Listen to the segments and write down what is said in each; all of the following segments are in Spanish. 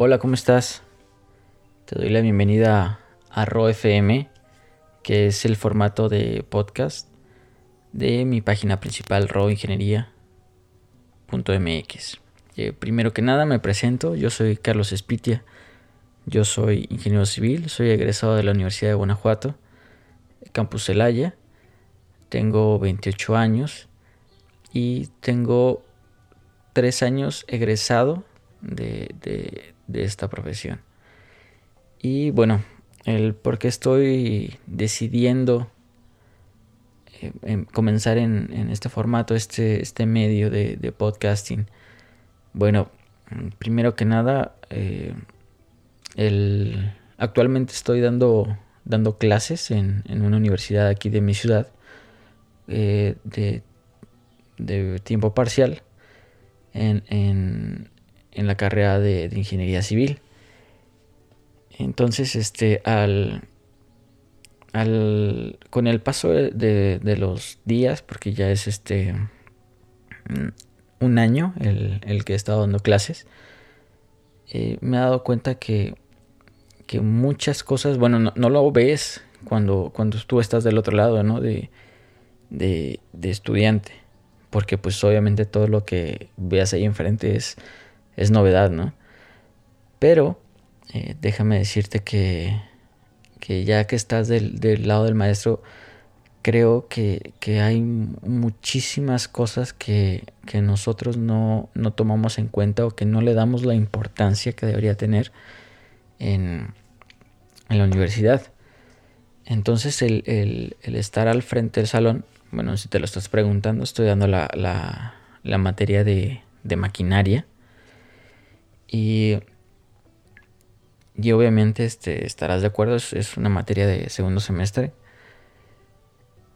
Hola, ¿cómo estás? Te doy la bienvenida a RoFM, que es el formato de podcast de mi página principal roingeniería.mx. Eh, primero que nada me presento, yo soy Carlos Espitia, yo soy ingeniero civil, soy egresado de la Universidad de Guanajuato, Campus Celaya, tengo 28 años y tengo 3 años egresado de, de esta profesión. Y bueno, el por qué estoy decidiendo eh, comenzar en, este formato, este, este medio de, podcasting. Bueno, primero que nada, eh, el, actualmente estoy dando, dando clases en, una universidad aquí de mi ciudad eh, de, de, tiempo parcial en, en la carrera de, ingeniería civil. Entonces, este, al, al, con el paso de, los días, porque ya es este un año el, el que he estado dando clases, eh, me he dado cuenta que, que muchas cosas, bueno, no, no, lo ves cuando, cuando tú estás del otro lado, ¿no? De, de, de, estudiante, porque pues obviamente todo lo que veas ahí enfrente es, es novedad, ¿no? Pero eh, déjame decirte que, que ya que estás del, lado del maestro, creo que, hay muchísimas cosas que, nosotros no, tomamos en cuenta o que no le damos la importancia que debería tener en, la universidad. Entonces el, estar al frente del salón, bueno, si te lo estás preguntando, estoy dando la, la, materia de, de maquinaria. Y y obviamente este, estarás de acuerdo, es, una materia de segundo semestre.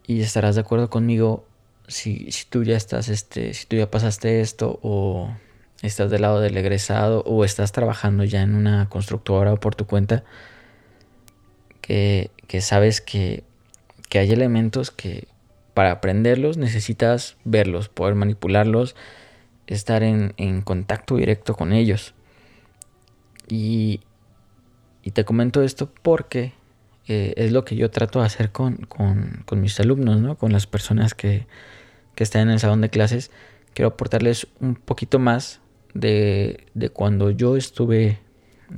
Y estarás de acuerdo conmigo si, si tú ya estás, este, si tú ya pasaste esto o estás del lado del egresado o estás trabajando ya en una constructora o por tu cuenta, que, que sabes que, que hay elementos que para aprenderlos necesitas verlos, poder manipularlos, estar en, en contacto directo con ellos. Y, te comento esto porque eh, es lo que yo trato de hacer con, con, mis alumnos, ¿no? con las personas que, que, están en el salón de clases. Quiero aportarles un poquito más de, de cuando yo estuve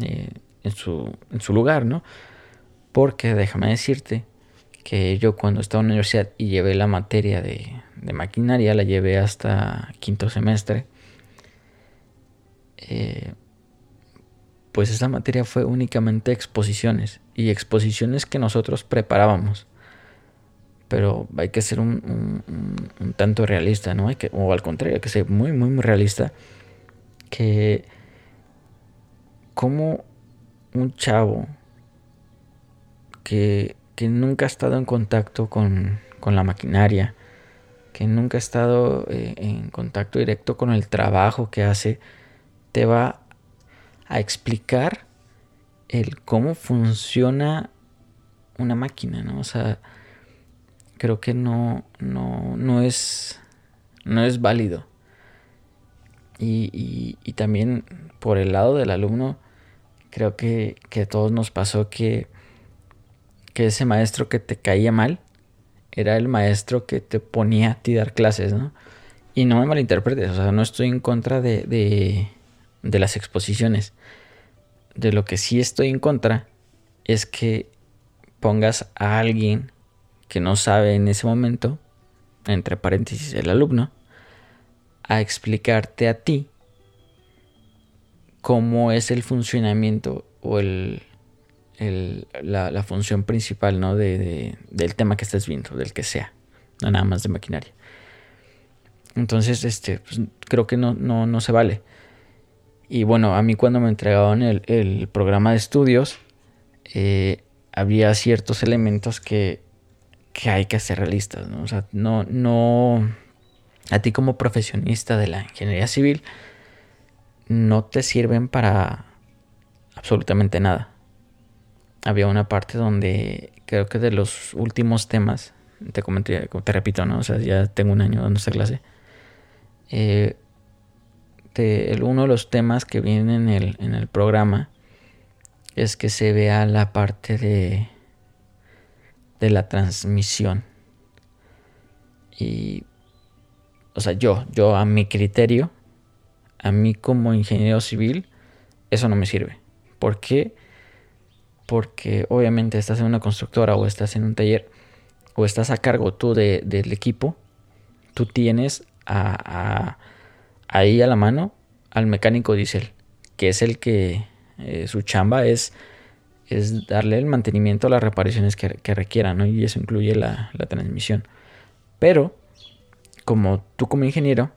eh, en, su, en su lugar, ¿no? Porque déjame decirte que yo cuando estaba en la universidad y llevé la materia de, de maquinaria, la llevé hasta quinto semestre. Eh, pues esa materia fue únicamente exposiciones y exposiciones que nosotros preparábamos. Pero hay que ser un, tanto realista, ¿no? Hay que, o al contrario, hay que ser muy, muy, muy realista. Que como un chavo que, que, nunca ha estado en contacto con, con la maquinaria, que nunca ha estado eh, en contacto directo con el trabajo que hace, te va a explicar el cómo funciona una máquina, ¿no? O sea, creo que no, no, no es, no es válido. Y, y, también por el lado del alumno, creo que, que todos nos pasó que, que ese maestro que te caía mal era el maestro que te ponía a ti dar clases, ¿no? Y no me malinterpretes, o sea, no estoy en contra de las exposiciones. De lo que sí estoy en contra es que pongas a alguien que no sabe en ese momento, entre paréntesis el alumno, a explicarte a ti cómo es el funcionamiento o el, la, función principal ¿no? De, del tema que estés viendo, del que sea, no nada más de maquinaria. Entonces, este, pues, creo que no, no, no se vale. Y bueno, a mí cuando me entregaban el, programa de estudios, eh, había ciertos elementos que, que hay que hacer realistas, ¿no? O sea, no, no, a ti como profesionista de la ingeniería civil, no te sirven para absolutamente nada. Había una parte donde creo que de los últimos temas, te comenté, te repito, ¿no? O sea, ya tengo un año dando esta clase. Eh, el, uno de los temas que viene en el, en el programa es que se vea la parte de, de la transmisión. Y, o sea, yo, yo a mi criterio, a mí como ingeniero civil, eso no me sirve. ¿Por qué? Porque obviamente estás en una constructora o estás en un taller o estás a cargo tú del equipo, tú tienes a, ahí a la mano al mecánico diésel, que es el que eh, su chamba es, es darle el mantenimiento a las reparaciones que, requieran, ¿no? y eso incluye la, la transmisión. Pero, como tú como ingeniero,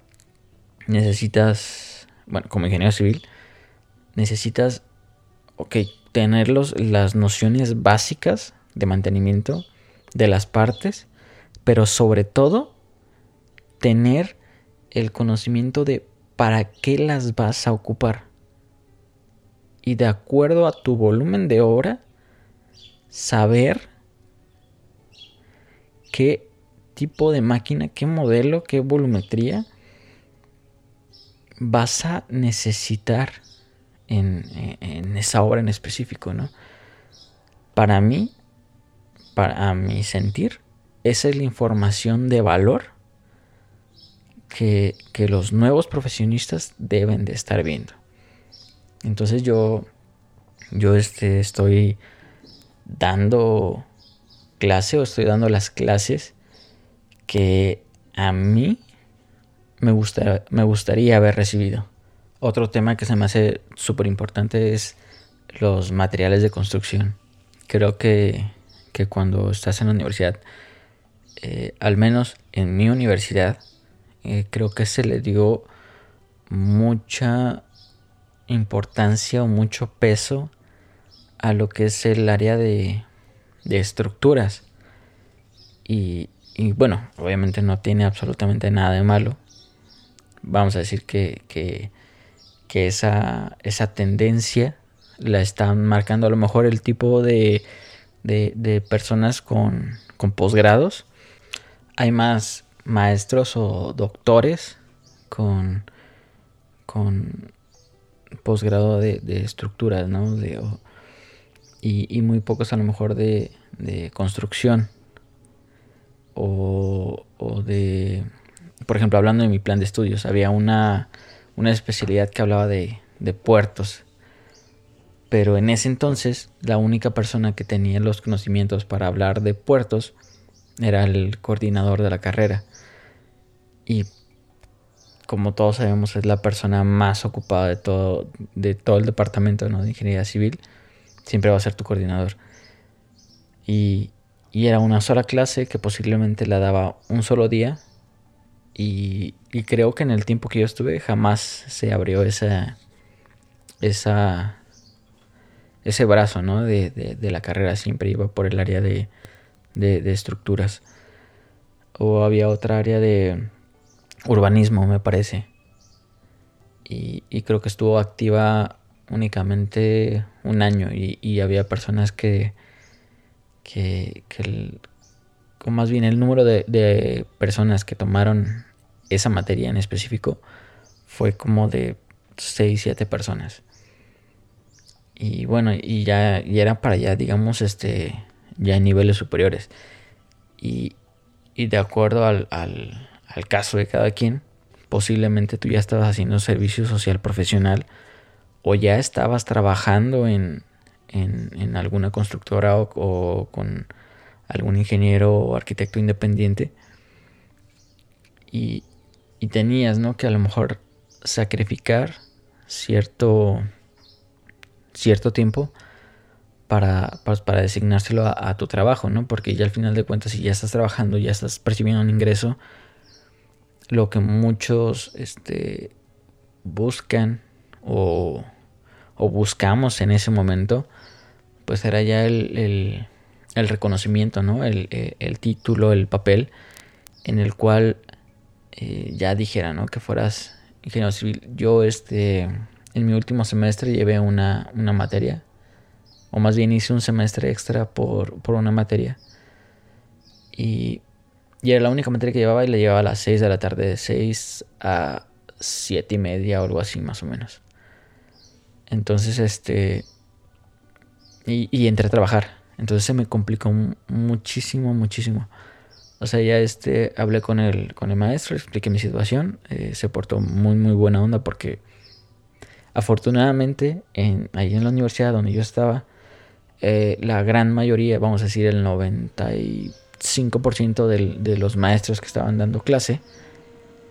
necesitas, bueno, como ingeniero civil, necesitas, ok, tener las nociones básicas de mantenimiento de las partes, pero sobre todo tener el conocimiento de para qué las vas a ocupar. Y de acuerdo a tu volumen de obra, saber qué tipo de máquina, qué modelo, qué volumetría vas a necesitar en, esa obra en específico, ¿no? Para mí, para mi sentir, esa es la información de valor que, los nuevos profesionistas deben de estar viendo. Entonces yo, yo este, estoy dando clase o estoy dando las clases que a mí me, me gustaría haber recibido. Otro tema que se me hace súper importante es los materiales de construcción. Creo que, que cuando estás en la universidad, eh, al menos en mi universidad, eh, creo que se le dio mucha importancia o mucho peso a lo que es el área de, de estructuras. Y, bueno, obviamente no tiene absolutamente nada de malo. Vamos a decir que, que, que esa, esa tendencia la están marcando a lo mejor el tipo de, de, de personas con, con posgrados. Hay más maestros o doctores con, con posgrado de, de estructuras, ¿no? De, y, muy pocos a lo mejor de, de construcción o, o, de, por ejemplo, hablando de mi plan de estudios, había una, una especialidad que hablaba de, de puertos. Pero en ese entonces la única persona que tenía los conocimientos para hablar de puertos era el coordinador de la carrera. Y como todos sabemos es la persona más ocupada de todo, de todo el departamento de ingeniería civil. Siempre va a ser tu coordinador. Y, y, era una sola clase que posiblemente la daba un solo día. Y, creo que en el tiempo que yo estuve jamás se abrió esa, esa, ese brazo ¿no? de, de, de la carrera. Siempre iba por el área de, de estructuras. O había otra área de, urbanismo, me parece. Y, creo que estuvo activa únicamente un año y, había personas que, que, o más bien el número de, personas que tomaron esa materia en específico fue como de 6, 7 personas. Y bueno, y ya y era para allá, digamos, este, ya en niveles superiores. Y, y de acuerdo al caso de cada quien, posiblemente tú ya estabas haciendo servicio social profesional o ya estabas trabajando en, en, alguna constructora o, con algún ingeniero o arquitecto independiente y, y tenías ¿no? que a lo mejor sacrificar cierto, cierto tiempo para, para, para designárselo a, a, tu trabajo, ¿no? Porque ya al final de cuentas, si ya estás trabajando, ya estás percibiendo un ingreso, lo que muchos este, buscan o, o, buscamos en ese momento, pues era ya el, el, reconocimiento, ¿no? El, el, título, el papel en el cual eh, ya dijera, ¿no? Que fueras ingeniero civil. Yo, este, en mi último semestre llevé una, una materia, o más bien hice un semestre extra por, por una materia. Y y era la única materia que llevaba y la llevaba a las 6 de la tarde, de 6 a siete y media o algo así más o menos. Entonces, este... Y, y entré a trabajar. Entonces se me complicó muchísimo, muchísimo. O sea, ya este, hablé con el, con el maestro, expliqué mi situación. Eh, se portó muy, muy buena onda porque afortunadamente en, ahí en la universidad donde yo estaba, eh, la gran mayoría, vamos a decir el 95% de los maestros que estaban dando clase,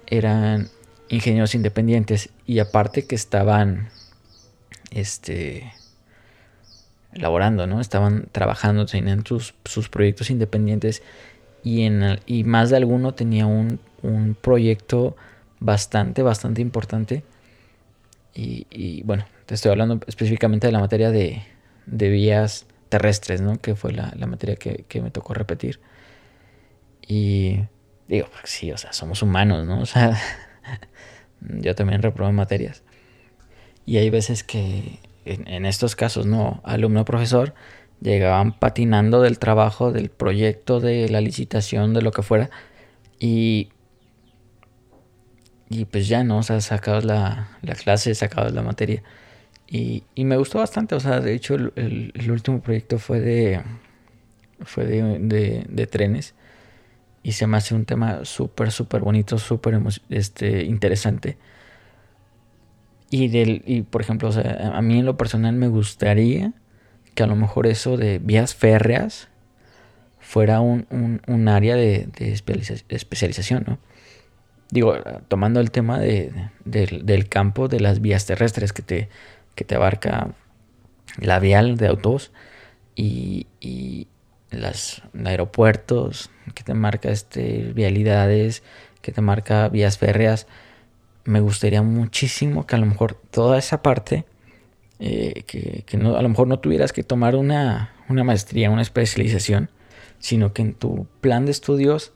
eran ingenieros independientes y aparte que estaban este laborando, ¿no? Estaban trabajando, tenían sus, sus proyectos independientes y, en, y más de alguno tenía un, un proyecto bastante, bastante importante. Y, y, bueno, te estoy hablando específicamente de la materia de, de vías terrestres, ¿no? Que fue la, la materia que, que, me tocó repetir. Y digo, sí, o sea, somos humanos, ¿no? O sea, yo también reprobé materias. Y hay veces que en, estos casos, ¿no? Alumno-profesor llegaban patinando del trabajo, del proyecto, de la licitación, de lo que fuera. Y, y pues ya, ¿no? O sea, sacabas la, la clase, sacabas la materia. Y, y, me gustó bastante, o sea, de hecho el, último proyecto fue de, fue de, trenes. Y se me hace un tema súper, súper bonito, súper este, interesante. Y, del, y por ejemplo, a mí en lo personal me gustaría que a lo mejor eso de vías férreas fuera un, un, área de, especialización. Digo, tomando el tema de, de, del campo de las vías terrestres que te, que te abarca la vial de autos y, y los aeropuertos, que te marca este, vialidades, que te marca vías férreas, me gustaría muchísimo que a lo mejor toda esa parte eh, que, que no, a lo mejor no tuvieras que tomar una, una maestría, una especialización, sino que en tu plan de estudios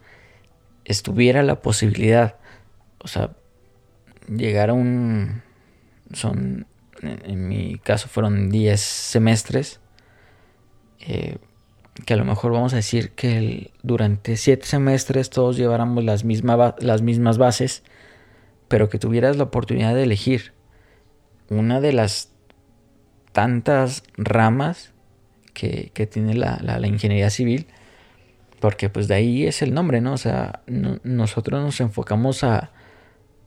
estuviera la posibilidad, o sea, llegar a un, son, en mi caso fueron 10 semestres, eh, que a lo mejor vamos a decir que durante 7 semestres todos lleváramos las, misma, las mismas bases, pero que tuvieras la oportunidad de elegir una de las tantas ramas que, que tiene la, la, ingeniería civil, porque pues de ahí es el nombre, ¿no? O sea, no, nosotros nos enfocamos a,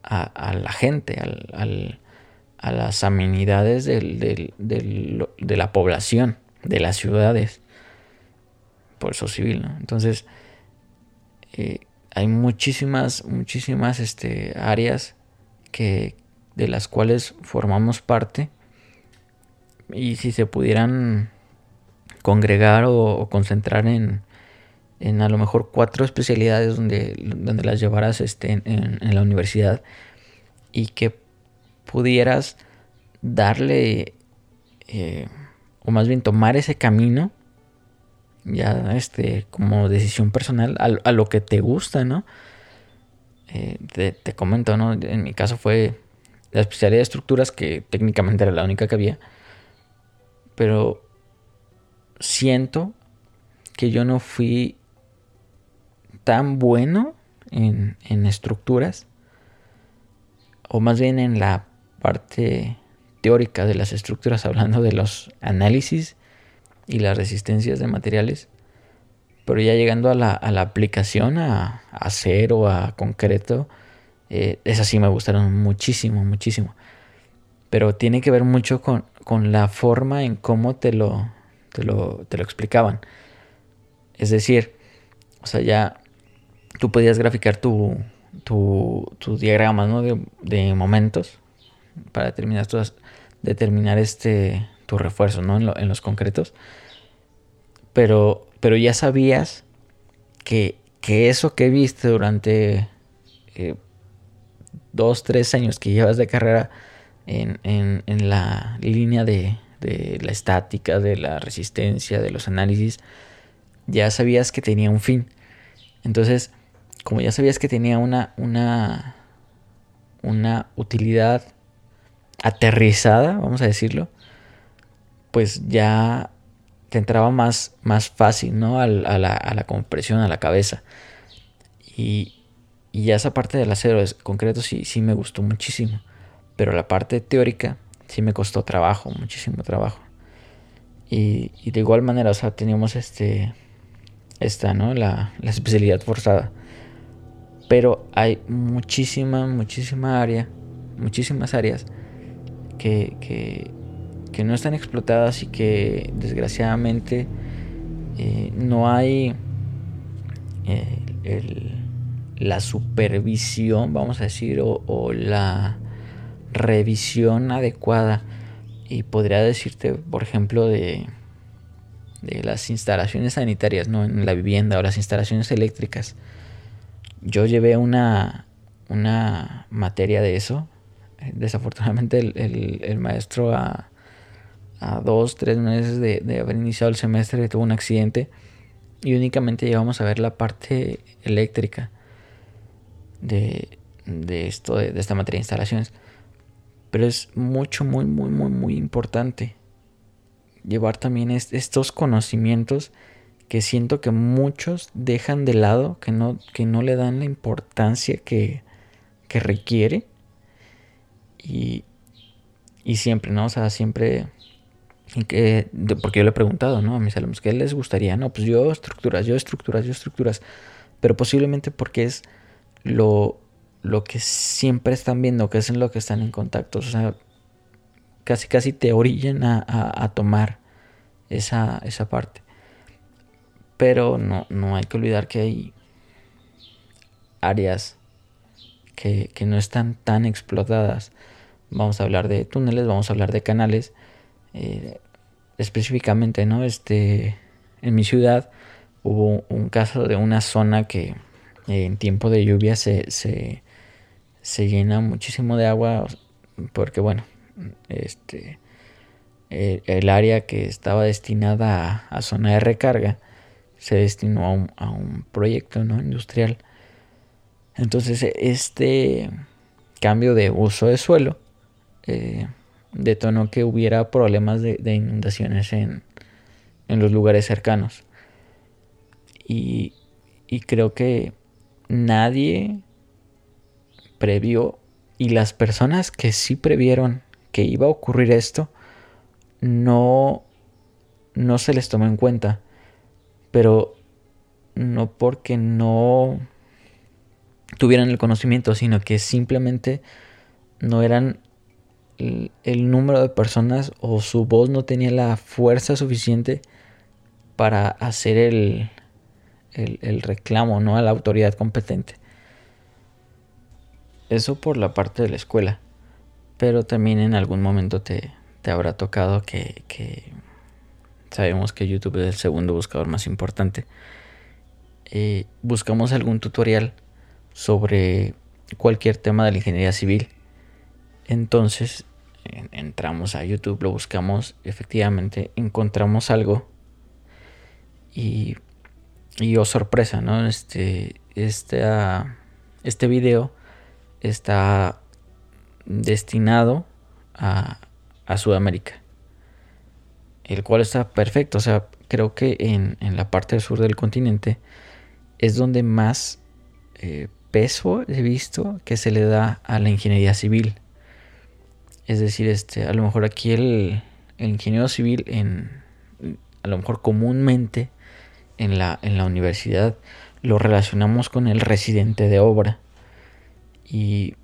a, la gente, al, a las amenidades del, del, de la población, de las ciudades, eso civil. Entonces, eh, hay muchísimas, muchísimas este, áreas que, de las cuales formamos parte y si se pudieran congregar o, concentrar en, en, a lo mejor cuatro especialidades donde, donde las llevaras este, en, en, la universidad y que pudieras darle eh, o más bien tomar ese camino ya este como decisión personal a, lo que te gusta no eh, te, te, comento no en mi caso fue la especialidad de estructuras que técnicamente era la única que había pero siento que yo no fui tan bueno en, en, estructuras, o más bien en la parte teórica de las estructuras, hablando de los análisis y las resistencias de materiales, pero ya llegando a la, a la aplicación, a, acero, a concreto, eh, esas sí me gustaron muchísimo, muchísimo. Pero tiene que ver mucho con, con la forma en cómo te lo, te lo, te lo explicaban. Es decir, o sea, ya tú podías graficar tu, tu, tu diagrama ¿no? de, de, momentos para determinar, determinar este, tu refuerzo ¿no? en, lo, en, los concretos. Pero, pero ya sabías que, que eso que viste durante eh, dos, tres años que llevas de carrera en, en, en la línea de, de, la estática, de la resistencia, de los análisis, ya sabías que tenía un fin. Entonces, como ya sabías que tenía una, una, una utilidad aterrizada, vamos a decirlo, pues ya te entraba más, más fácil, ¿no? A, la, a la compresión, a la cabeza. Y, y ya esa parte del acero es concreto sí, sí me gustó muchísimo. Pero la parte teórica sí me costó trabajo, muchísimo trabajo. Y, de igual manera, o sea, teníamos este, esta, ¿no? La, especialidad forzada. Pero hay muchísima, muchísima área, muchísimas áreas que, que, que no están explotadas y que desgraciadamente eh, no hay eh, la supervisión, vamos a decir, o la revisión adecuada y podría decirte, por ejemplo, de, de las instalaciones sanitarias, ¿no? En la vivienda o las instalaciones eléctricas. Yo llevé una, una materia de eso. Desafortunadamente el, maestro a, a, dos, tres meses de, de, haber iniciado el semestre tuvo un accidente y únicamente llevamos a ver la parte eléctrica de, de esto, de esta materia de instalaciones. Pero es mucho, muy, muy, muy, muy importante llevar también estos conocimientos que siento que muchos dejan de lado, que no, que no le dan la importancia que, que requiere. Y, y siempre, ¿no? O sea, siempre que, porque yo le he preguntado, ¿no? A mis alumnos, ¿qué les gustaría? No, pues yo estructuras, yo estructuras, yo estructuras. Pero posiblemente porque es lo, lo que siempre están viendo, que es en lo que están en contacto. O sea, casi casi te orillan a, tomar esa, esa, parte. Pero no, no hay que olvidar que hay áreas que, no están tan explotadas. Vamos a hablar de túneles, vamos a hablar de canales. Eh, específicamente, ¿no? Este, en mi ciudad hubo un caso de una zona que en tiempo de lluvia se, se, se llena muchísimo de agua porque bueno, este el, área que estaba destinada a, zona de recarga se destinó a un, a un proyecto ¿no? industrial. Entonces este cambio de uso de suelo eh, detonó que hubiera problemas de, inundaciones en, en, los lugares cercanos. Y, y creo que nadie previó y las personas que sí previeron que iba a ocurrir esto no no se les tomó en cuenta pero no porque no tuvieran el conocimiento sino que simplemente no eran el, número de personas o su voz no tenía la fuerza suficiente para hacer el, el, reclamo ¿no? a la autoridad competente eso por la parte de la escuela. Pero también en algún momento te, te habrá tocado que, que, sabemos que YouTube es el segundo buscador más importante. Eh, buscamos algún tutorial sobre cualquier tema de la ingeniería civil. Entonces entramos a YouTube, lo buscamos, efectivamente encontramos algo y, y oh sorpresa, ¿no? Este, este, este video está destinado a, Sudamérica. El cual está perfecto. O sea, creo que en, la parte sur del continente es donde más eh, peso he visto que se le da a la ingeniería civil. Es decir, este, a lo mejor aquí el, ingeniero civil en a lo mejor comúnmente en la, en la universidad lo relacionamos con el residente de obra y,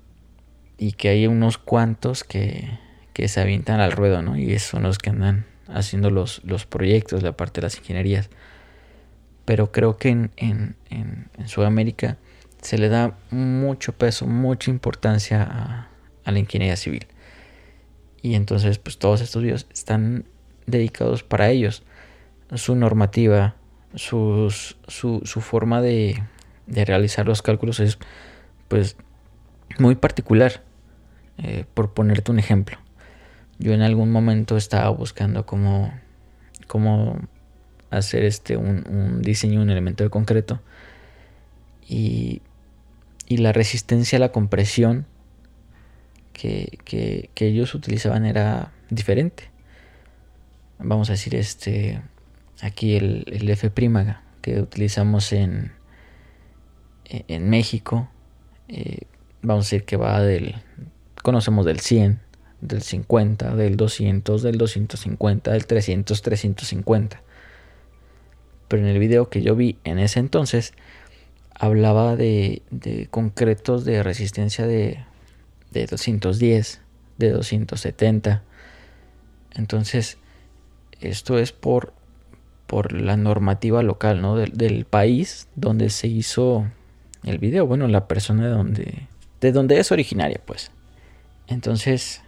y que hay unos cuantos que, que, se avientan al ruedo, ¿no? Y son los que andan haciendo los, los proyectos, la parte de las ingenierías. Pero creo que en, en, en, Sudamérica se le da mucho peso, mucha importancia a, a, la ingeniería civil. Y entonces, pues todos estos videos están dedicados para ellos. Su normativa, su, su forma de, de realizar los cálculos es, pues, muy particular. Eh, por ponerte un ejemplo. Yo en algún momento estaba buscando cómo, cómo hacer este, un, diseño, un elemento de concreto. Y, y la resistencia a la compresión que, que, ellos utilizaban era diferente. Vamos a decir, este aquí el, el F' que utilizamos en, en México eh, vamos a decir que va del, conocemos del 100, del 50, del 200, del 250, del 300, 350. Pero en el video que yo vi en ese entonces, hablaba de, de concretos de resistencia de, de 210, de 270. Entonces, esto es por, por la normativa local, ¿no? Del, país donde se hizo el video. Bueno, la persona de donde, de donde es originaria, pues. Entonces,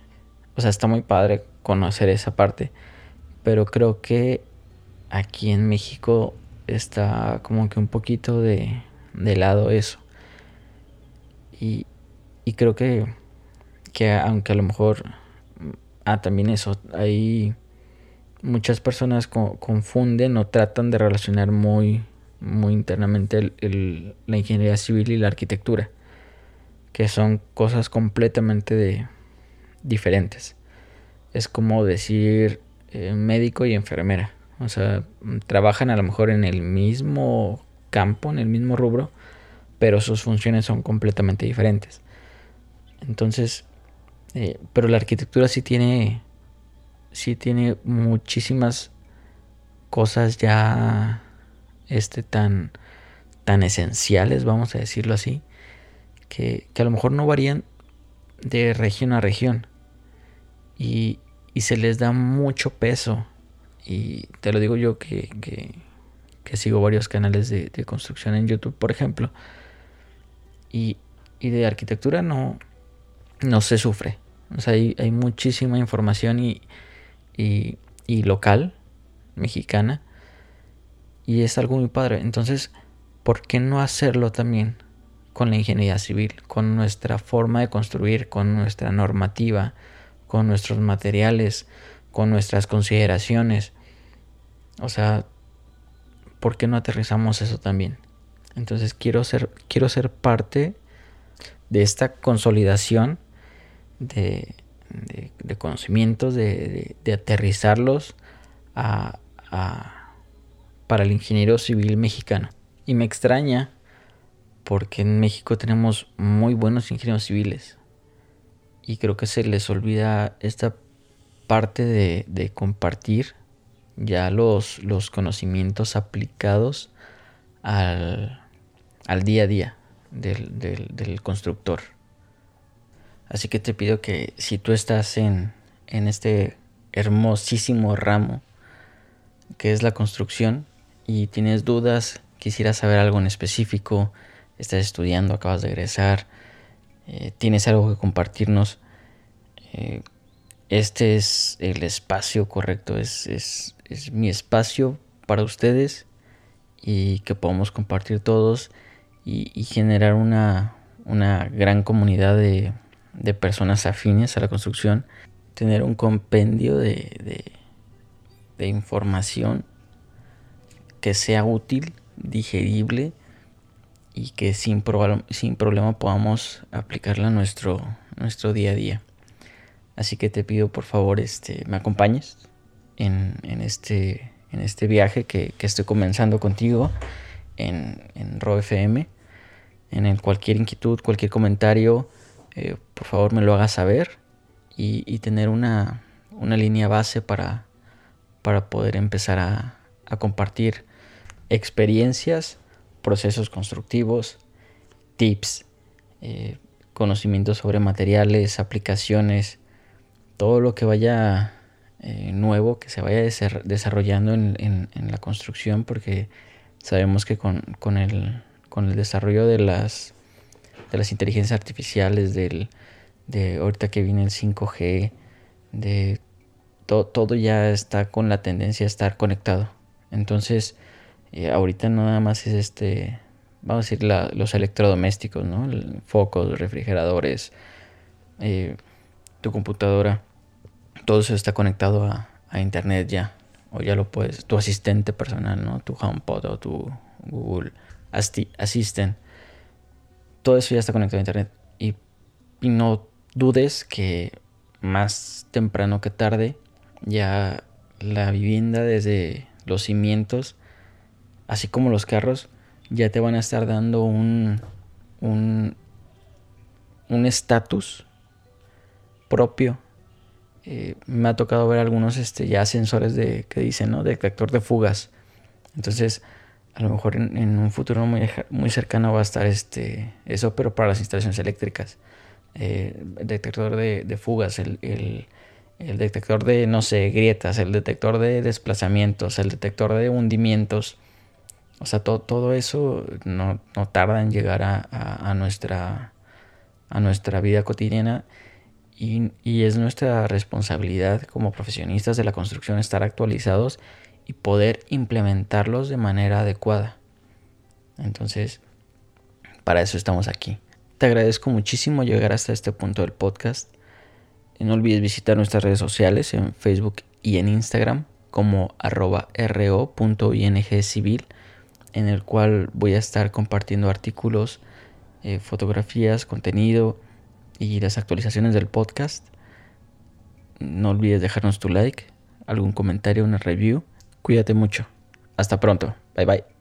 o sea, está muy padre conocer esa parte. Pero creo que aquí en México está como que un poquito de, de lado eso. Y, y creo que, que aunque a lo mejor... Ah, también eso. Hay muchas personas confunden o tratan de relacionar muy, muy internamente la ingeniería civil y la arquitectura, que son cosas completamente diferentes. Es como decir eh, médico y enfermera. O sea, trabajan a lo mejor en el mismo campo, en el mismo rubro, pero sus funciones son completamente diferentes. Entonces, eh, pero la arquitectura sí tiene sí tiene muchísimas cosas ya este tan tan esenciales, vamos a decirlo así, que, que a lo mejor no varían de región a región y, y, se les da mucho peso y te lo digo yo que, que, que sigo varios canales de, de, construcción en YouTube, por ejemplo, y, y de arquitectura no, no se sufre. O sea, hay, muchísima información y, y, y local, mexicana, y es algo muy padre. Entonces, ¿por qué no hacerlo también con la ingeniería civil, con nuestra forma de construir, con nuestra normativa, con nuestros materiales, con nuestras consideraciones? O sea, ¿por qué no aterrizamos eso también? Entonces quiero ser, quiero ser parte de esta consolidación de, de, conocimientos, de, aterrizarlos a, para el ingeniero civil mexicano. Y me extraña porque en México tenemos muy buenos ingenieros civiles. Y creo que se les olvida esta parte de, compartir ya los, los, conocimientos aplicados al, al día a día del, del constructor. Así que te pido que si tú estás en, en este hermosísimo ramo que es la construcción y tienes dudas, quisieras saber algo en específico, estás estudiando, acabas de egresar, eh, tienes algo que compartirnos, eh, este es el espacio correcto, es, es, es mi espacio para ustedes y que podamos compartir todos y, y generar una, una gran comunidad de, de personas afines a la construcción, tener un compendio de, de, información que sea útil, digerible y que sin, sin problema podamos aplicarla a nuestro, nuestro día a día. Así que te pido por favor este, me acompañes en, en, este, en este viaje que, que estoy comenzando contigo en, en RoFM, en el cualquier inquietud, cualquier comentario, eh, por favor me lo hagas saber y, tener una, una, línea base para, para poder empezar a, a, compartir experiencias, procesos constructivos, tips, eh, conocimientos sobre materiales, aplicaciones, todo lo que vaya eh, nuevo, que se vaya desarrollando en, en, en, la construcción, porque sabemos que con, con, el, con el desarrollo de las de las inteligencias artificiales, del, de ahorita que viene el 5G, de to, todo ya está con la tendencia a estar conectado. Entonces, eh, ahorita no nada más es este, vamos a decir, la, los electrodomésticos, ¿no? Focos, refrigeradores, eh, tu computadora, todo eso está conectado a, a, internet ya. O ya lo puedes, tu asistente personal, ¿no? Tu HomePod o tu Google Assistant todo eso ya está conectado a internet. Y, no dudes que más temprano que tarde ya la vivienda desde los cimientos, así como los carros, ya te van a estar dando un, un un estatus propio. Eh, me ha tocado ver algunos este, ya de, que dicen, ¿no? Detector de fugas. Entonces, a lo mejor en, un futuro muy, cercano va a estar este, eso, pero para las instalaciones eléctricas. Eh, detector de, fugas, el, el, detector de, no sé, grietas, el detector de desplazamientos, el detector de hundimientos. O sea, todo eso no, tarda en llegar a, a, nuestra, a nuestra vida cotidiana y, y, es nuestra responsabilidad como profesionistas de la construcción estar actualizados y poder implementarlos de manera adecuada. Entonces, para eso estamos aquí. Te agradezco muchísimo llegar hasta este punto del podcast. No olvides visitar nuestras redes sociales en Facebook y en Instagram como ro.ingcivil en el cual voy a estar compartiendo artículos, eh, fotografías, contenido y las actualizaciones del podcast. No olvides dejarnos tu like, algún comentario, una review Cuídate mucho. Hasta pronto. Bye bye.